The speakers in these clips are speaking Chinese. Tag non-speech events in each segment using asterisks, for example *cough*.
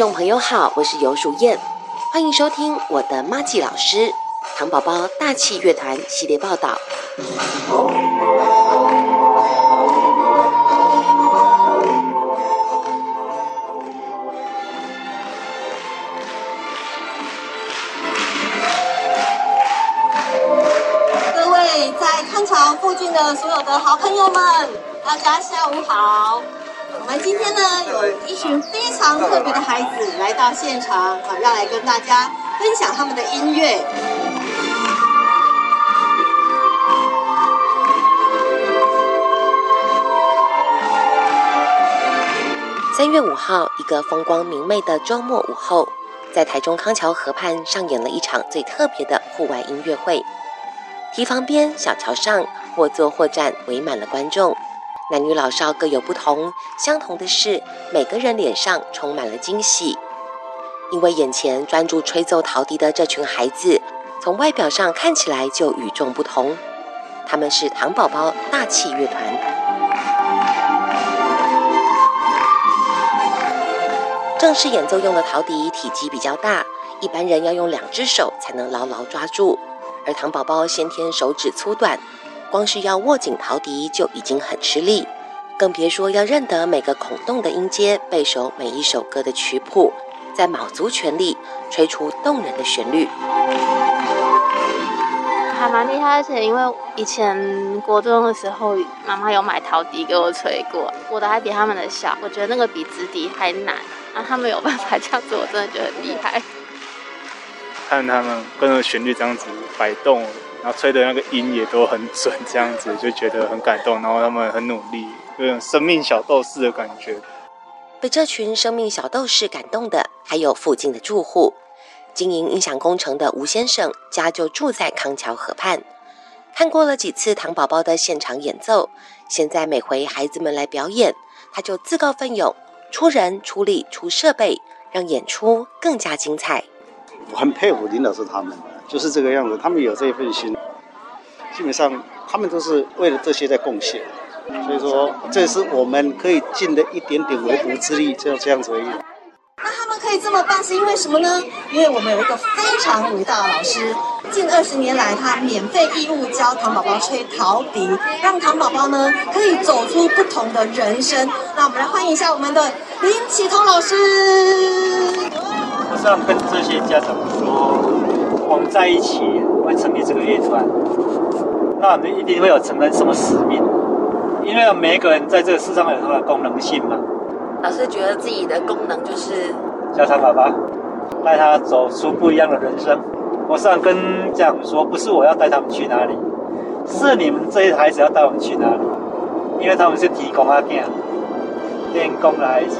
众朋友好，我是尤淑燕，欢迎收听我的妈吉老师糖宝宝大气乐团系列报道。各位在康桥附近的所有的好朋友们，大家下午好。我们今天呢，有一群非常特别的孩子来到现场，啊，要来跟大家分享他们的音乐。三月五号，一个风光明媚的周末午后，在台中康桥河畔上演了一场最特别的户外音乐会。堤防边小桥上，或坐或站，围满了观众。男女老少各有不同，相同的是，每个人脸上充满了惊喜，因为眼前专注吹奏陶笛的这群孩子，从外表上看起来就与众不同。他们是糖宝宝大气乐团。正式演奏用的陶笛体积比较大，一般人要用两只手才能牢牢抓住，而糖宝宝先天手指粗短。光是要握紧陶笛就已经很吃力，更别说要认得每个孔洞的音阶，背熟每一首歌的曲谱，再卯足全力吹出动人的旋律。还蛮厉害，而且因为以前国中的时候，妈妈有买陶笛给我吹过，我的还比他们的小，我觉得那个比直笛还难，啊，他们有办法这样子，我真的觉得很厉害。看他们跟着旋律这样子摆动。然后吹的那个音也都很准，这样子就觉得很感动。然后他们很努力，有种生命小斗士的感觉。被这群生命小斗士感动的，还有附近的住户。经营音响工程的吴先生家就住在康桥河畔，看过了几次糖宝宝的现场演奏，现在每回孩子们来表演，他就自告奋勇出人出力出设备，让演出更加精彩。我很佩服林老师他们。就是这个样子，他们有这一份心，基本上他们都是为了这些在贡献，所以说这是我们可以尽的一点点微薄之力，这样这样子而已。那他们可以这么办是因为什么呢？因为我们有一个非常伟大的老师，近二十年来他免费义务教唐宝宝吹陶笛，让唐宝宝呢可以走出不同的人生。那我们来欢迎一下我们的林启彤老师。我是要跟这些家长说。我们在一起会成立这个乐团，那我们一定会有承担什么使命？因为每一个人在这个世上有他的功能性嘛。老师觉得自己的功能就是教他爸爸，带他走出不一样的人生。我想跟家长说，不是我要带他们去哪里，是你们这些孩子要带我们去哪里，因为他们是提供阿电练功的孩子。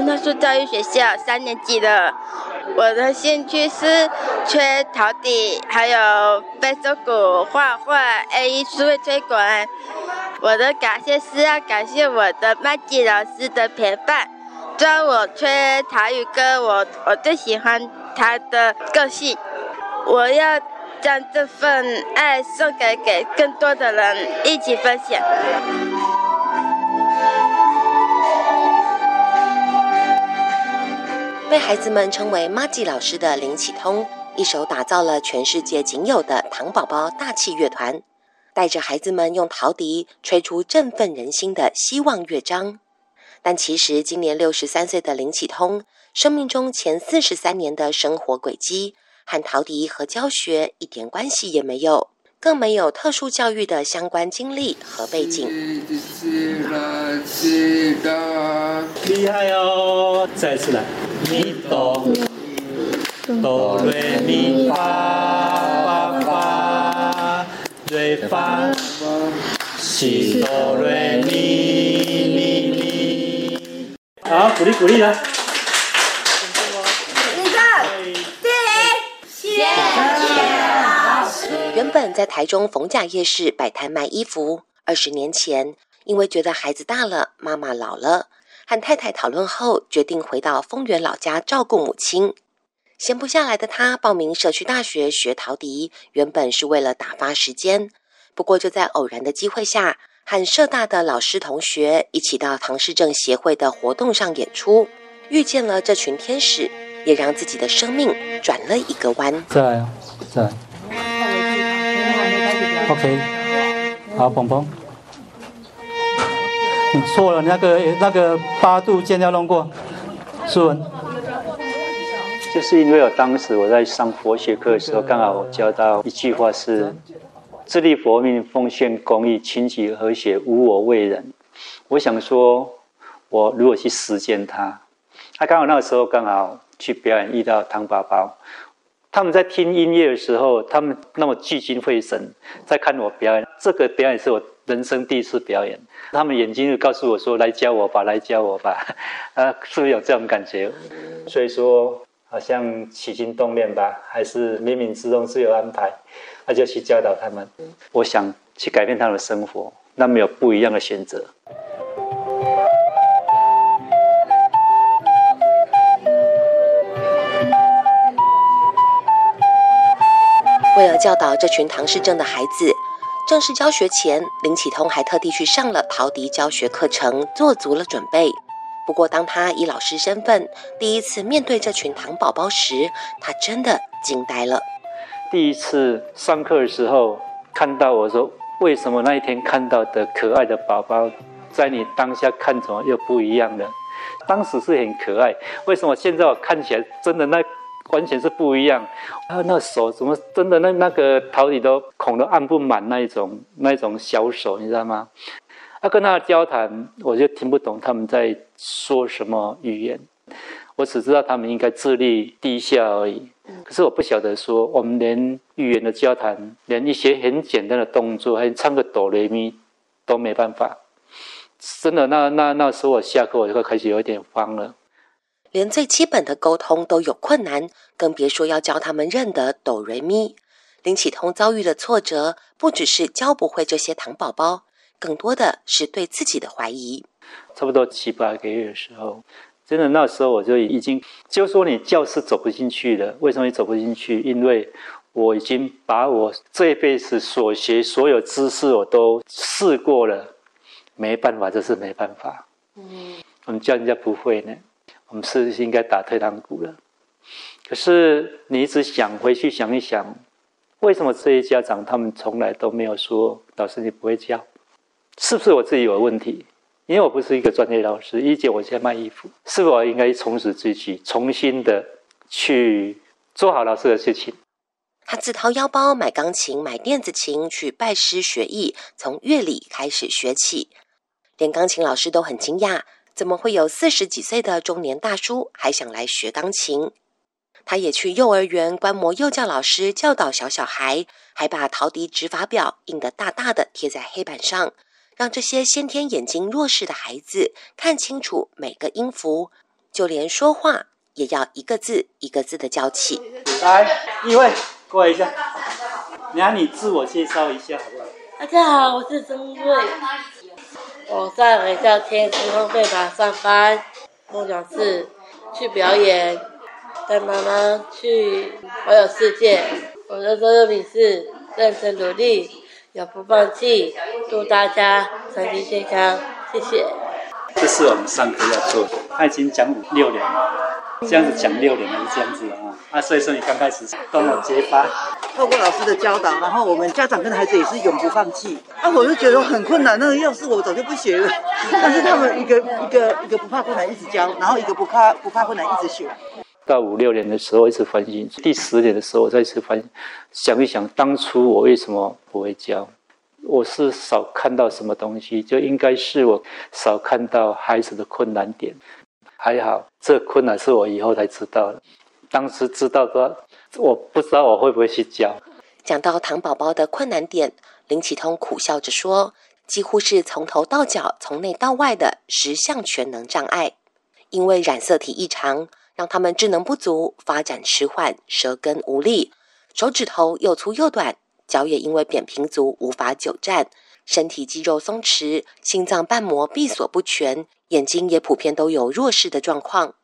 台中特殊教育学校三年级的，我的兴趣是吹陶笛，还有贝斯鼓、画画、A E 数位推广。我的感谢是要感谢我的麦吉老师的陪伴，教我吹台语歌。我我最喜欢他的个性，我要将这份爱送给给更多的人一起分享。被孩子们称为“妈吉老师”的林启通，一手打造了全世界仅有的糖宝宝大气乐团，带着孩子们用陶笛吹出振奋人心的希望乐章。但其实，今年六十三岁的林启通，生命中前四十三年的生活轨迹和陶笛和教学一点关系也没有，更没有特殊教育的相关经历和背景。厉害哦！再次来。咪哆哆瑞咪发发发瑞发西哆瑞咪咪咪。好，鼓励鼓励来。原本在台中逢甲夜市摆摊卖衣服，二十年前因为觉得孩子大了，妈妈老了。和太太讨论后，决定回到丰原老家照顾母亲。闲不下来的他报名社区大学学陶笛，原本是为了打发时间。不过就在偶然的机会下，和社大的老师同学一起到唐氏症协会的活动上演出，遇见了这群天使，也让自己的生命转了一个弯。再来，再来。OK，好，鹏鹏，你错了，那个那个八度键要弄过，苏文。就是因为我当时我在上佛学课的时候，刚好我教到一句话是“自立佛命，奉献公益，亲戚和谐，无我为人”。我想说，我如果去实践它，他刚好那个时候刚好去表演，遇到唐宝宝，他们在听音乐的时候，他们那么聚精会神在看我表演。这个表演是我人生第一次表演，他们眼睛就告诉我说：“来教我吧，来教我吧。*laughs* ”啊，是不是有这种感觉？所以说。好像起心动念吧，还是冥冥之中自有安排，那就去教导他们。我想去改变他们的生活，那没有不一样的选择。为了教导这群唐氏症的孩子，正式教学前，林启通还特地去上了陶笛教学课程，做足了准备。不过，当他以老师身份第一次面对这群糖宝宝时，他真的惊呆了。第一次上课的时候，看到我说：“为什么那一天看到的可爱的宝宝，在你当下看怎么又不一样了？”当时是很可爱，为什么现在我看起来真的那完全是不一样？啊，那手怎么真的那那个桃李都孔都按不满那一种那一种小手，你知道吗？他跟他交谈，我就听不懂他们在说什么语言。我只知道他们应该智力低下而已。可是我不晓得说，我们连语言的交谈，连一些很简单的动作，还唱个哆来咪都没办法。真的，那那那时候我下课我就开始有点慌了。连最基本的沟通都有困难，更别说要教他们认得哆瑞咪。林启通遭遇的挫折，不只是教不会这些糖宝宝。更多的是对自己的怀疑。差不多七八个月的时候，真的那时候我就已经就说你教室走不进去了。为什么你走不进去？因为我已经把我这一辈子所学所有知识我都试过了，没办法，这是没办法。嗯，我们教人家不会呢，我们是不是应该打退堂鼓了。可是你一直想回去想一想，为什么这些家长他们从来都没有说老师你不会教？是不是我自己有问题？因为我不是一个专业老师，一姐我在卖衣服，是否应该从此自己重新的去做好老师的事情？他自掏腰包买钢琴、买电子琴，去拜师学艺，从乐理开始学起。连钢琴老师都很惊讶，怎么会有四十几岁的中年大叔还想来学钢琴？他也去幼儿园观摩幼教老师教导小小孩，还把陶笛指法表印得大大的贴在黑板上。让这些先天眼睛弱势的孩子看清楚每个音符，就连说话也要一个字一个字的教起。来，一位过来一下，你让你自我介绍一下好不好？大家好，我是曾瑞，我在学校天师烘焙坊上班，梦想是去表演，带妈妈去环游世界。我的座右铭是认真努力。永不放弃，祝大家身体健康，谢谢。这是我们上课要做的，他已经讲五六年了，这样子讲六年还是这样子啊？啊，所以说你刚开始多么结巴。透过老师的教导，然后我们家长跟孩子也是永不放弃。啊，我就觉得很困难，那个要是我早就不学了。*laughs* 但是他们一个一个一个不怕困难一直教，然后一个不怕不怕困难一直学。到五六年的时候，一直反省；第十年的时候，我再次反想一想，当初我为什么不会教？我是少看到什么东西，就应该是我少看到孩子的困难点。还好，这困难是我以后才知道的。当时知道的，我不知道我会不会去教。讲到糖宝宝的困难点，林启通苦笑着说：“几乎是从头到脚、从内到外的十项全能障碍，因为染色体异常。”让他们智能不足，发展迟缓，舌根无力，手指头又粗又短，脚也因为扁平足无法久站，身体肌肉松弛，心脏瓣膜闭锁不全，眼睛也普遍都有弱视的状况。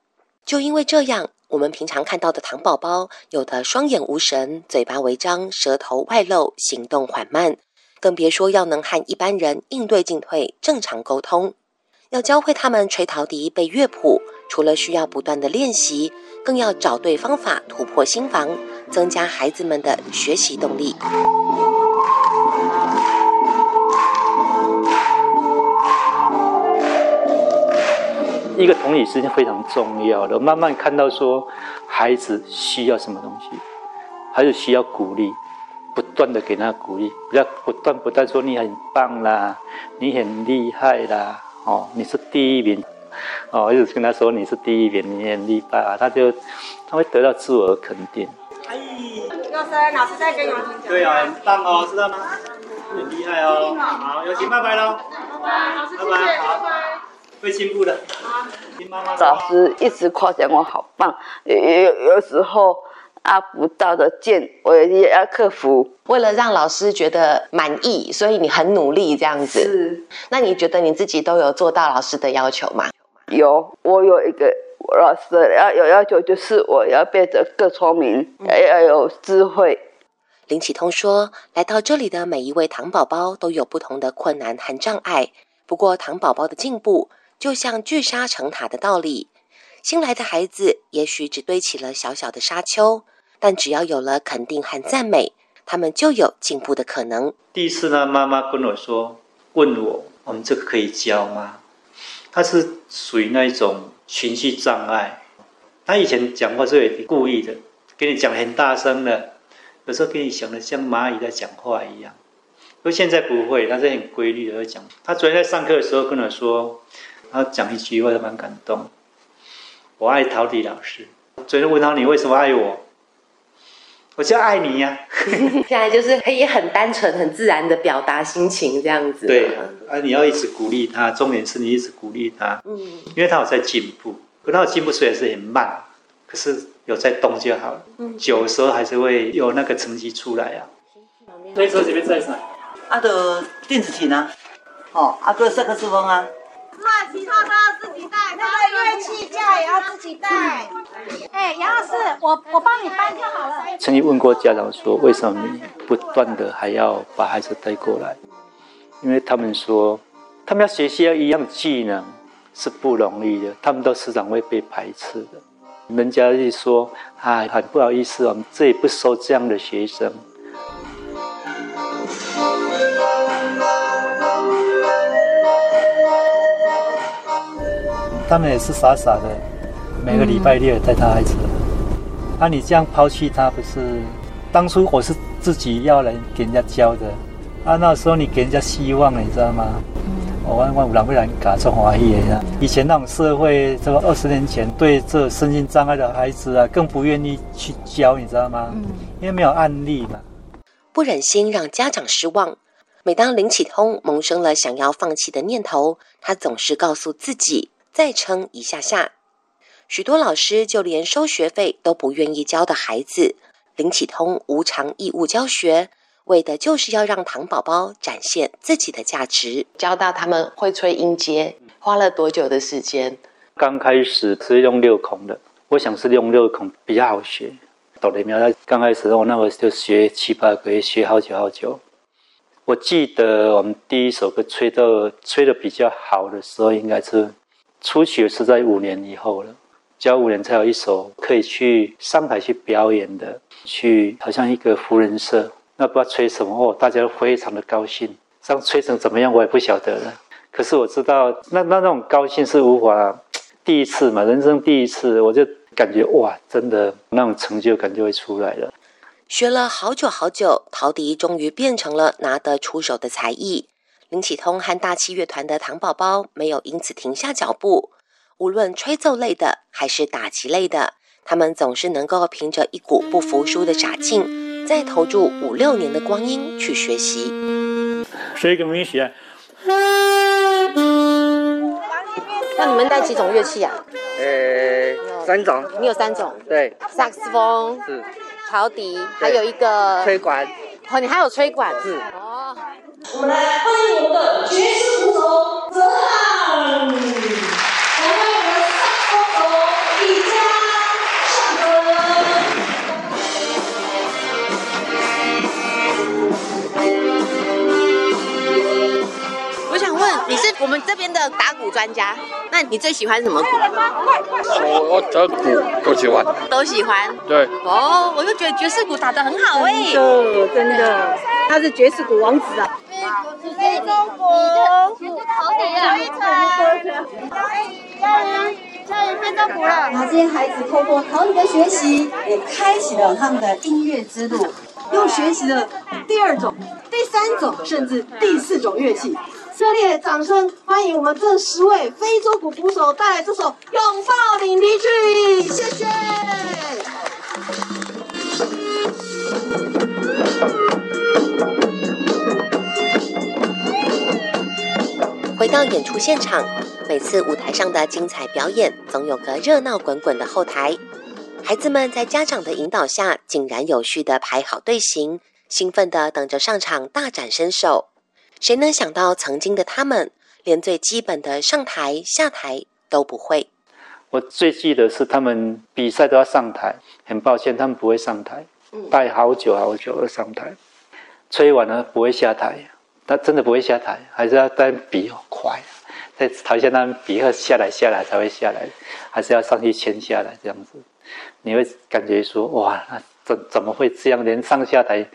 就因为这样，我们平常看到的糖宝宝，有的双眼无神、嘴巴微张、舌头外露、行动缓慢，更别说要能和一般人应对进退、正常沟通。要教会他们吹陶笛、背乐谱，除了需要不断的练习，更要找对方法突破心防，增加孩子们的学习动力。一个同理是非常重要的，慢慢看到说孩子需要什么东西，孩子需要鼓励，不断的给他鼓励，不要不断不断说你很棒啦，你很厉害啦，哦，你是第一名，哦，一直跟他说你是第一名，你很厉害啊，他就他会得到自我肯定。哎，老师，老师在跟杨婷讲。对啊，很棒哦，知道吗？很厉害哦，好，有请拜拜喽，拜拜，老师谢谢，拜拜。会进步的。听妈妈老师一直夸奖我好棒，有有有时候阿不到的键，我也要克服。为了让老师觉得满意，所以你很努力这样子。是。那你觉得你自己都有做到老师的要求吗？有，我有一个老师要有要求，就是我要变得更聪明，要有智慧。林启通说：“来到这里的每一位糖宝宝都有不同的困难和障碍，不过糖宝宝的进步。”就像聚沙成塔的道理，新来的孩子也许只堆起了小小的沙丘，但只要有了肯定和赞美，他们就有进步的可能。第一次呢，妈妈跟我说，问我我们这个可以教吗？他是属于那一种情绪障碍，他以前讲话是有故意的，跟你讲很大声的，有时候跟你想的像蚂蚁在讲话一样。不过现在不会，他是很规律的在讲。他昨天在上课的时候跟我说。他讲一句话就蛮感动，我爱陶笛老师。昨天问他你为什么爱我，我就爱你呀。*laughs* 现在就是可以很单纯、很自然的表达心情这样子。对啊，你要一直鼓励他，重点是你一直鼓励他。嗯，因为他有在进步，可他的进步虽然是很慢，可是有在动就好了。嗯，久时候还是会有那个成绩出来啊。推车这边在哪？阿的电子琴啊，哦，阿哥萨克斯风啊。那其他都要自己带，那个乐器架也要自己带。哎，杨老师，我我帮你搬就好了。曾经问过家长说，为什么你不断的还要把孩子带过来？因为他们说，他们要学习要一样技能是不容易的，他们都时常会被排斥的。人家就说，哎，很不好意思，我们这里不收这样的学生。他们也是傻傻的，每个礼拜六带他孩子。啊，你这样抛弃他，不是？当初我是自己要来给人家教的，啊，那时候你给人家希望了，你知道吗？我万万不让不然搞错华裔呀。以前那种社会，这个二十年前对这身心障碍的孩子啊，更不愿意去教，你知道吗？因为没有案例嘛。不忍心让家长失望，每当林启通萌生了想要放弃的念头，他总是告诉自己。再撑一下下，许多老师就连收学费都不愿意教的孩子，林启通无偿义务教学，为的就是要让糖宝宝展现自己的价值。教到他们会吹音阶，花了多久的时间？刚开始是用六孔的，我想是用六孔比较好学。哆来咪发，刚开始我那会就学七八个月，学好久好久。我记得我们第一首歌吹到吹的比较好的时候，应该是。初学是在五年以后了，教五年才有一首可以去上海去表演的，去好像一个福人社，那不知道吹什么哦，大家都非常的高兴，这样吹成怎么样我也不晓得了。可是我知道，那那那种高兴是无法第一次嘛，人生第一次，我就感觉哇，真的那种成就感就会出来了。学了好久好久，陶笛终于变成了拿得出手的才艺。林启通和大气乐团的糖宝宝没有因此停下脚步，无论吹奏类的还是打击类的，他们总是能够凭着一股不服输的傻劲，再投注五六年的光阴去学习。学一个明显。那你们带几种乐器啊？呃，三种。你有三种？对。萨克斯风是，陶笛，还有一个吹管。哦，你还有吹管是。我们来欢迎我们的爵士鼓手泽浩，我们上鼓手的家上课。我想问，你是我们这边的打鼓专家？那你最喜欢什么鼓？我爵鼓都喜欢，都喜欢。对。哦，我就觉得爵士鼓打的很好哎，真的，他是爵士鼓王子啊。非洲鼓，陶笛啊，教育非洲鼓了。然后这些孩子通过陶笛的学习，也开启了他们的音乐之路，又学习了第二种、第三种，甚至第四种乐器。热烈掌声欢迎我们这十位非洲鼓鼓手带来这首《拥抱领笛曲》，谢谢。回到演出现场，每次舞台上的精彩表演，总有个热闹滚滚的后台。孩子们在家长的引导下，井然有序的排好队形，兴奋的等着上场大展身手。谁能想到，曾经的他们，连最基本的上台下台都不会。我最记得是他们比赛都要上台，很抱歉，他们不会上台，待好久好久而上台，吹完了不会下台。他真的不会下台，还是要在比快，在台下那比和下来下来才会下来，还是要上去签下来这样子。你会感觉说哇，那怎怎么会这样？连上下台，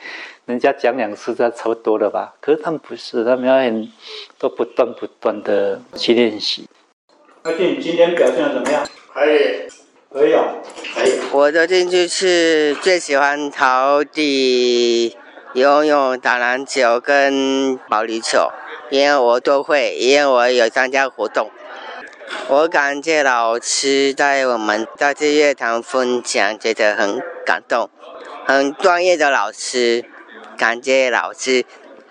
人家讲两次，这差不多了吧？可是他们不是，他们要很都不断不断的去练习。阿俊今天表现的怎么样？可以，可以啊，可以。我的兴趣是最喜欢陶笛。游泳、打篮球跟保龄球，因为我都会，因为我有参加活动。我感谢老师带我们到这乐堂分享，觉得很感动，很专业的老师，感谢老师。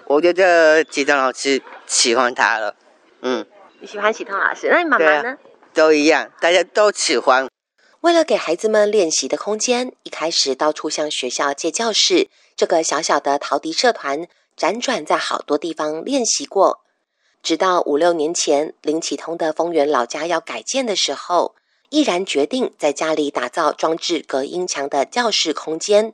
我觉得启东老师喜欢他了，嗯。你喜欢启东老师？那你妈妈呢？都一样，大家都喜欢。为了给孩子们练习的空间，一开始到处向学校借教室。这个小小的陶笛社团辗转在好多地方练习过，直到五六年前林启通的丰原老家要改建的时候，毅然决定在家里打造装置隔音墙的教室空间。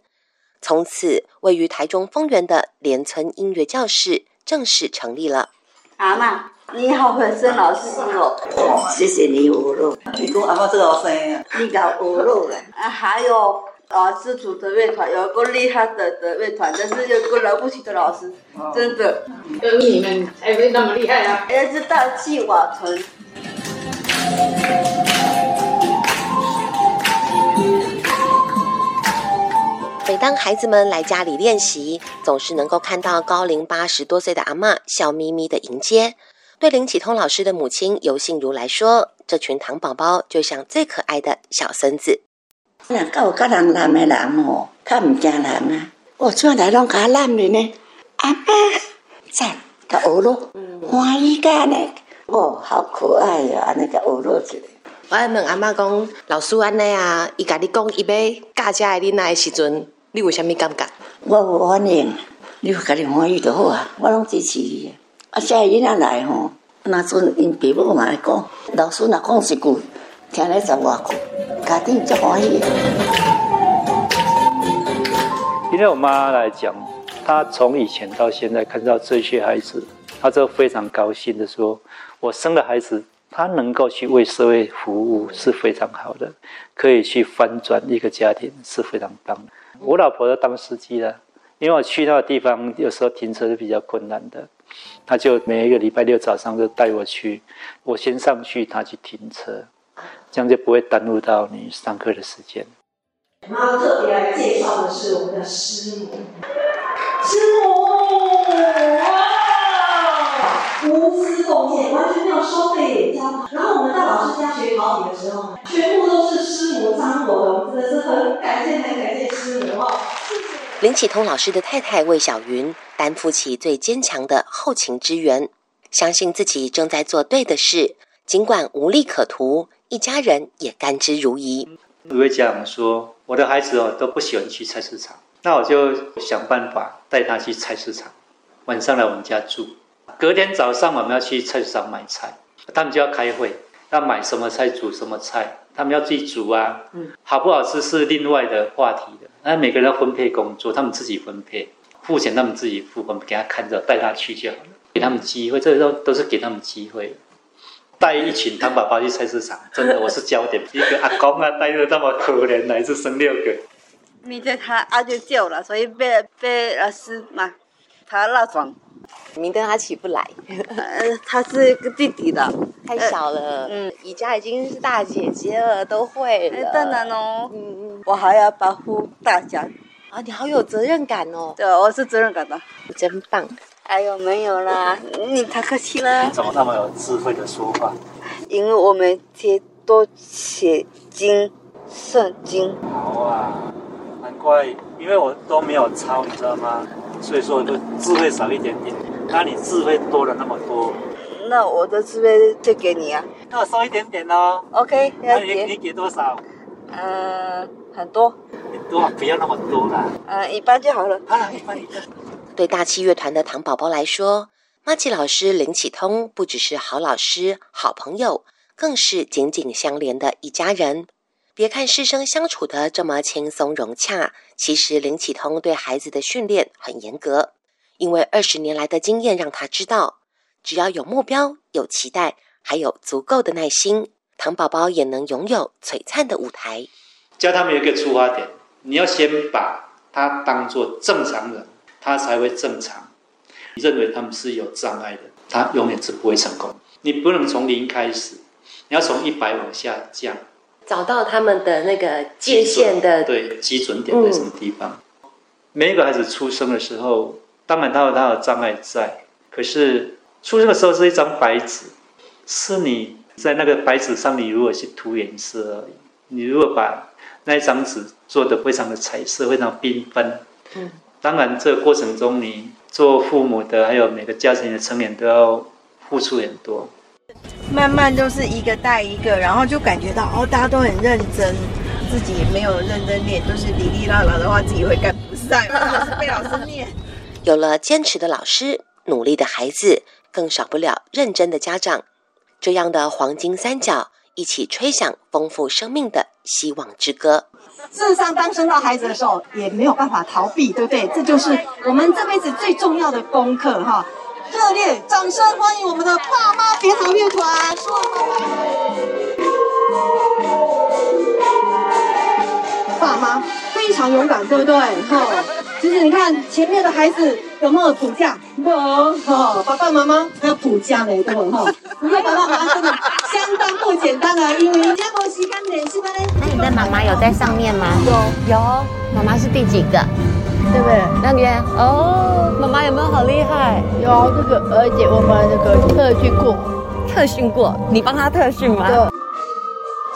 从此，位于台中丰原的连村音乐教室正式成立了。阿妈，你好会生老师哦！谢谢你五路，你跟阿妈这个好生啊！你搞五路了啊，还有。老师组的乐团有一个厉害的的乐团，但是有个了不起的老师，真的。跟你们才会那么厉害啊！儿子大器瓦屯。每当孩子们来家里练习，总是能够看到高龄八十多岁的阿妈笑眯眯的迎接。对林启通老师的母亲尤信如来说，这群糖宝宝就像最可爱的小孙子。那到甲人男的人吼，较唔惊人啊！我转来拢甲男的呢，阿妈赞甲学咯，欢喜干呢，哦，好可爱呀！安尼甲学咯一个。我问阿妈讲，老师安尼啊，伊甲你讲伊要教遮的囡仔的时阵，你有啥物感觉？我有反应，你家己欢喜就好啊，我拢支持伊。啊，遮囡仔来吼，那阵因爸母嘛来讲，老师若讲一句。听了十外句，家庭就欢喜。因为我妈来讲，她从以前到现在看到这些孩子，她就非常高兴的说：“我生了孩子，他能够去为社会服务是非常好的，可以去翻转一个家庭是非常棒的。”我老婆要当司机了，因为我去那个地方有时候停车是比较困难的，她就每一个礼拜六早上就带我去，我先上去，她去停车。这样就不会耽误到你上课的时间。我们要特别来介绍的是我们的师母，师母哇，无私奉献，完全没有收费教。然后我们到老师家学陶笛的时候，全部都是师母张罗的，我们真的是很感谢，很感谢师母哦。林启通老师的太太魏小云担负起最坚强的后勤支援，相信自己正在做对的事，尽管无利可图。一家人也甘之如饴。有位家长说：“我的孩子哦都不喜欢去菜市场，那我就想办法带他去菜市场，晚上来我们家住。隔天早上我们要去菜市场买菜，他们就要开会，要买什么菜煮什么菜，他们要自己煮啊。嗯好不好吃是另外的话题的。那每个人要分配工作，他们自己分配，付钱他们自己付，我们给他看着，带他去就好了。给他们机会，这个都都是给他们机会。带一群糖宝宝去菜市场，真的我是焦点。一个阿公啊，带的那么可怜，乃至生六个。明天他阿就叫了，所以被被老师骂，他闹床。明天他起不来，呃，他是个弟弟的，太小了。嗯，宜家已经是大姐姐了，都会了。当然哦，嗯嗯，我还要保护大家。啊，你好有责任感哦。对，我是责任感的，真棒。哎呦，没有啦，你太客气了。你怎么那么有智慧的说话？因为我每天多写经、圣经。好啊，难怪，因为我都没有抄，你知道吗？所以说就智慧少一点点。那你智慧多了那么多，那我的智慧就给你啊。那我收一点点哦。OK，那你你给多少？嗯，很多。很多，不要那么多啦。嗯，一般就好了。好了，一般一般。对大气乐团的糖宝宝来说，马吉老师林启通不只是好老师、好朋友，更是紧紧相连的一家人。别看师生相处的这么轻松融洽，其实林启通对孩子的训练很严格，因为二十年来的经验让他知道，只要有目标、有期待，还有足够的耐心，糖宝宝也能拥有璀璨的舞台。教他们有一个出发点，你要先把他当做正常人。他才会正常。你认为他们是有障碍的，他永远是不会成功。你不能从零开始，你要从一百往下降，找到他们的那个界限的对基准点在什么地方。嗯、每一个孩子出生的时候，当然他有他的障碍在，可是出生的时候是一张白纸，是你在那个白纸上，你如果去涂颜色而已。你如果把那一张纸做的非常的彩色，非常缤纷，嗯。当然，这个过程中，你做父母的，还有每个家庭的成员都要付出很多。慢慢都是一个带一个，然后就感觉到哦，大家都很认真，自己也没有认真练，就是哩哩啦啦的话，自己会赶不上，是被老师念。*laughs* 有了坚持的老师，努力的孩子，更少不了认真的家长。这样的黄金三角，一起吹响丰富生命的希望之歌。事实上，当生到孩子的时候，也没有办法逃避，对不对？这就是我们这辈子最重要的功课哈！热烈掌声欢迎我们的爸妈别逃乐团！爸妈非常勇敢，对不对？哈，其实你看前面的孩子有没有补假？有，哈，爸爸妈妈还有补假呢，对不？哈，你看爸爸妈妈真的相当不简单啊，因为人家没时间练习吗？那你的妈妈有在上面吗？有有，妈妈是第几个？对不对？那边哦，妈妈有没有好厉害？有这个，而且我们这个特训过，特训过，你帮他特训吗？对。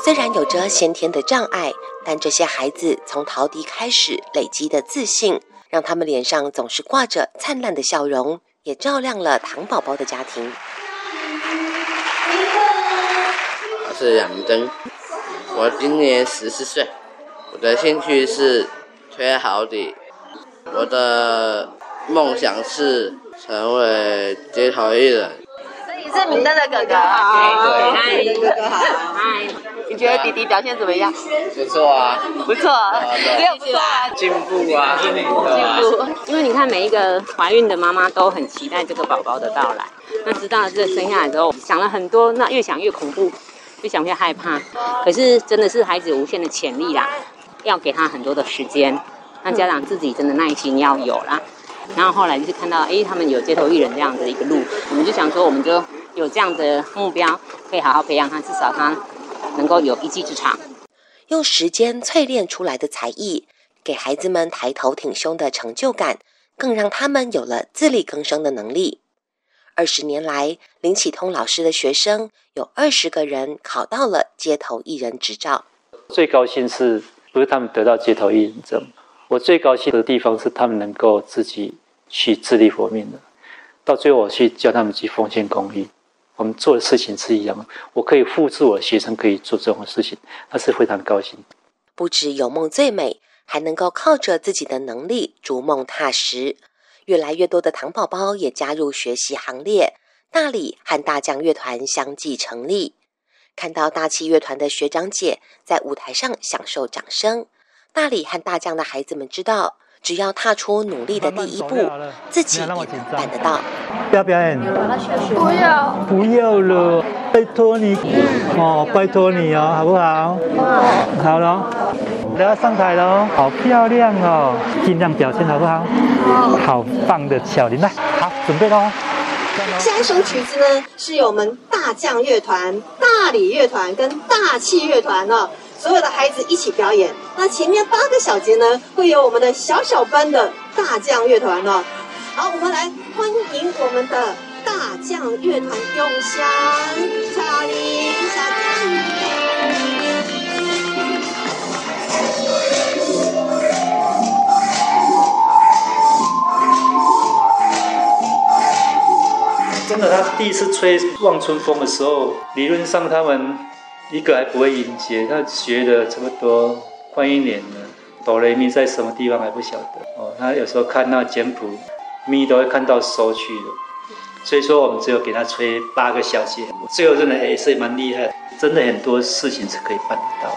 虽然有着先天的障碍，但这些孩子从陶笛开始累积的自信，让他们脸上总是挂着灿烂的笑容，也照亮了糖宝宝的家庭。是杨明灯，我今年十四岁，我的兴趣是吹好笛。我的梦想是成为街头艺人。你是明灯的哥哥，对，嗨，哥哥好，嗨。你觉得弟弟表现怎么样？不错啊，不错，没有不错啊，进步啊，进步。因为你看，每一个怀孕的妈妈都很期待这个宝宝的到来。那知道这生下来之后，想了很多，那越想越恐怖，越想越害怕。可是真的是孩子无限的潜力啦，要给他很多的时间。那家长自己真的耐心要有啦。然后后来就是看到，哎，他们有街头艺人这样的一个路，我们就想说，我们就有这样的目标，可以好好培养他，至少他能够有一技之长。用时间淬炼出来的才艺，给孩子们抬头挺胸的成就感，更让他们有了自力更生的能力。二十年来，林启通老师的学生有二十个人考到了街头艺人执照。最高兴是不是他们得到街头艺人证？我最高兴的地方是他们能够自己去自立活命的。到最后，我去教他们去奉献公益。我们做的事情是一样的，我可以复制我的学生可以做这种事情，那是非常高兴。不止有梦最美，还能够靠着自己的能力逐梦踏实。越来越多的糖宝宝也加入学习行列，大理和大将乐团相继成立。看到大气乐团的学长姐在舞台上享受掌声，大理和大将的孩子们知道，只要踏出努力的第一步，自己也能办得到。要表演？不要，不要了，拜托你，哦，拜托你哦，好不好？好了，我要上台喽，好漂亮哦，尽量表现好不好？好棒的小林，来，好，准备喽。下一首曲子呢，是由我们大将乐团、大理乐团跟大气乐团哦，所有的孩子一起表演。那前面八个小节呢，会有我们的小小班的大将乐团呢。好，我们来欢迎我们的大将乐团永祥、查理、小将真的，他第一次吹望春风的时候，理论上他们一个还不会音阶，他学了差不多快一年了，哆来咪在什么地方还不晓得哦。他有时候看那简谱，咪都会看到收去了，所以说我们只有给他吹八个小节，最后真的也是蛮厉害，真的很多事情是可以办得到。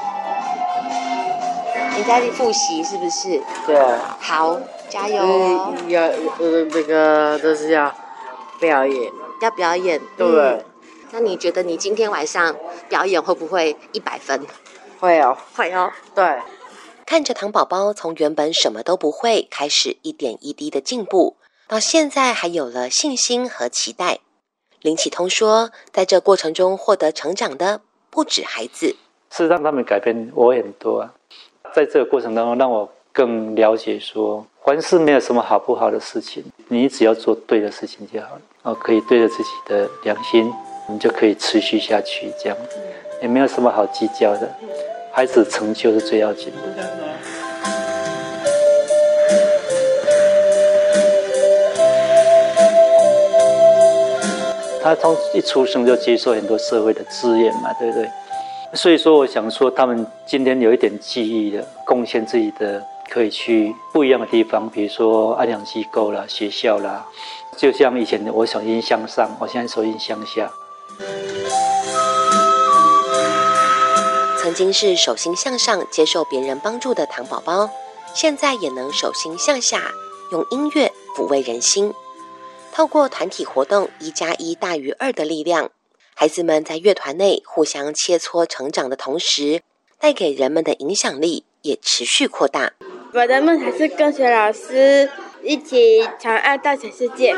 你在复习是不是？对啊。好，加油哦！要呃那个都是要表演。要表演，对、嗯。那你觉得你今天晚上表演会不会一百分？会哦，会哦。对。看着糖宝宝从原本什么都不会，开始一点一滴的进步，到现在还有了信心和期待。林启通说，在这过程中获得成长的不止孩子，是让他们改变我很多啊。在这个过程当中，让我更了解说，凡事没有什么好不好的事情，你只要做对的事情就好了。哦，可以对着自己的良心，你就可以持续下去，这样也没有什么好计较的。孩子成就是最要紧的。他从一出生就接受很多社会的资源嘛，对不对？所以说，我想说，他们今天有一点记忆的贡献，自己的可以去不一样的地方，比如说安养机构啦、学校啦。就像以前我手心向上，我现在手心向下。曾经是手心向上接受别人帮助的糖宝宝，现在也能手心向下，用音乐抚慰人心。透过团体活动“一加一大于二”的力量，孩子们在乐团内互相切磋成长的同时，带给人们的影响力也持续扩大。我的梦想是跟随老师一起长爱大全世界。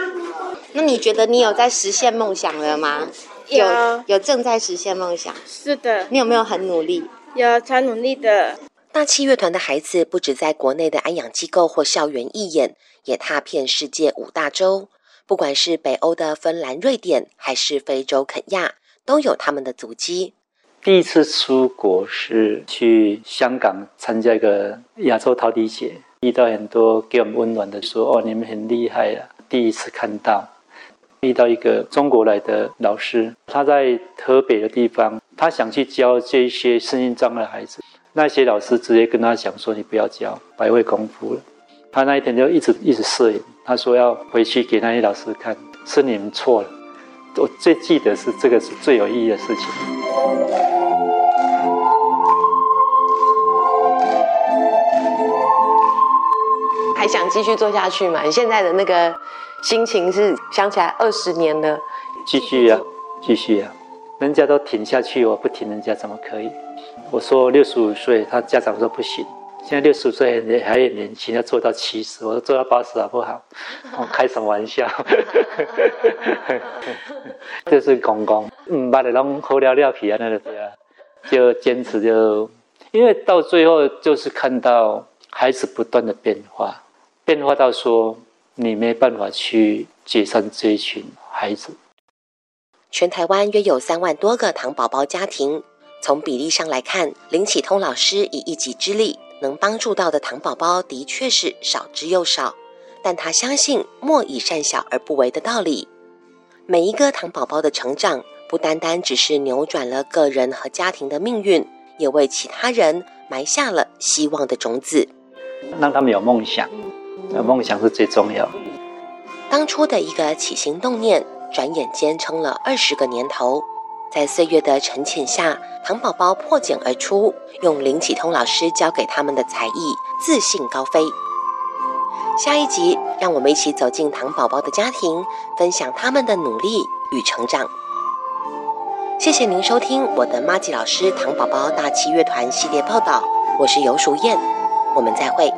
那你觉得你有在实现梦想了吗？有，有正在实现梦想。是的。你有没有很努力？有，超努力的。大气乐团的孩子不止在国内的安养机构或校园义演，也踏遍世界五大洲。不管是北欧的芬兰、瑞典，还是非洲肯亚，都有他们的足迹。第一次出国是去香港参加一个亚洲陶笛节，遇到很多给我们温暖的说：“哦，你们很厉害啊！”第一次看到，遇到一个中国来的老师，他在河北的地方，他想去教这些身心障碍的孩子，那些老师直接跟他讲说：“你不要教，白费功夫了。”他那一天就一直一直摄影，他说要回去给那些老师看，是你们错了。我最记得是这个是最有意义的事情。还想继续做下去吗？你现在的那个心情是想起来二十年了，继续呀，继续呀，人家都挺下去，我不挺，人家怎么可以？我说六十五岁，他家长说不行。现在六十岁还很年轻，要做到七十，我说做到八十好不好？我 *laughs* 开什么玩笑？*laughs* 就是公公，嗯，把你弄喝了料皮啊，那个对啊，就坚持就，因为到最后就是看到孩子不断的变化，变化到说你没办法去解散这一群孩子。全台湾约有三万多个糖宝宝家庭，从比例上来看，林启通老师以一己之力。能帮助到的糖宝宝的确是少之又少，但他相信莫以善小而不为的道理。每一个糖宝宝的成长，不单单只是扭转了个人和家庭的命运，也为其他人埋下了希望的种子。让他们有梦想，那梦想是最重要。当初的一个起心动念，转眼间撑了二十个年头。在岁月的沉潜下，糖宝宝破茧而出，用林启通老师教给他们的才艺，自信高飞。下一集，让我们一起走进糖宝宝的家庭，分享他们的努力与成长。谢谢您收听我的妈吉老师糖宝宝大器乐团系列报道，我是游淑燕，我们再会。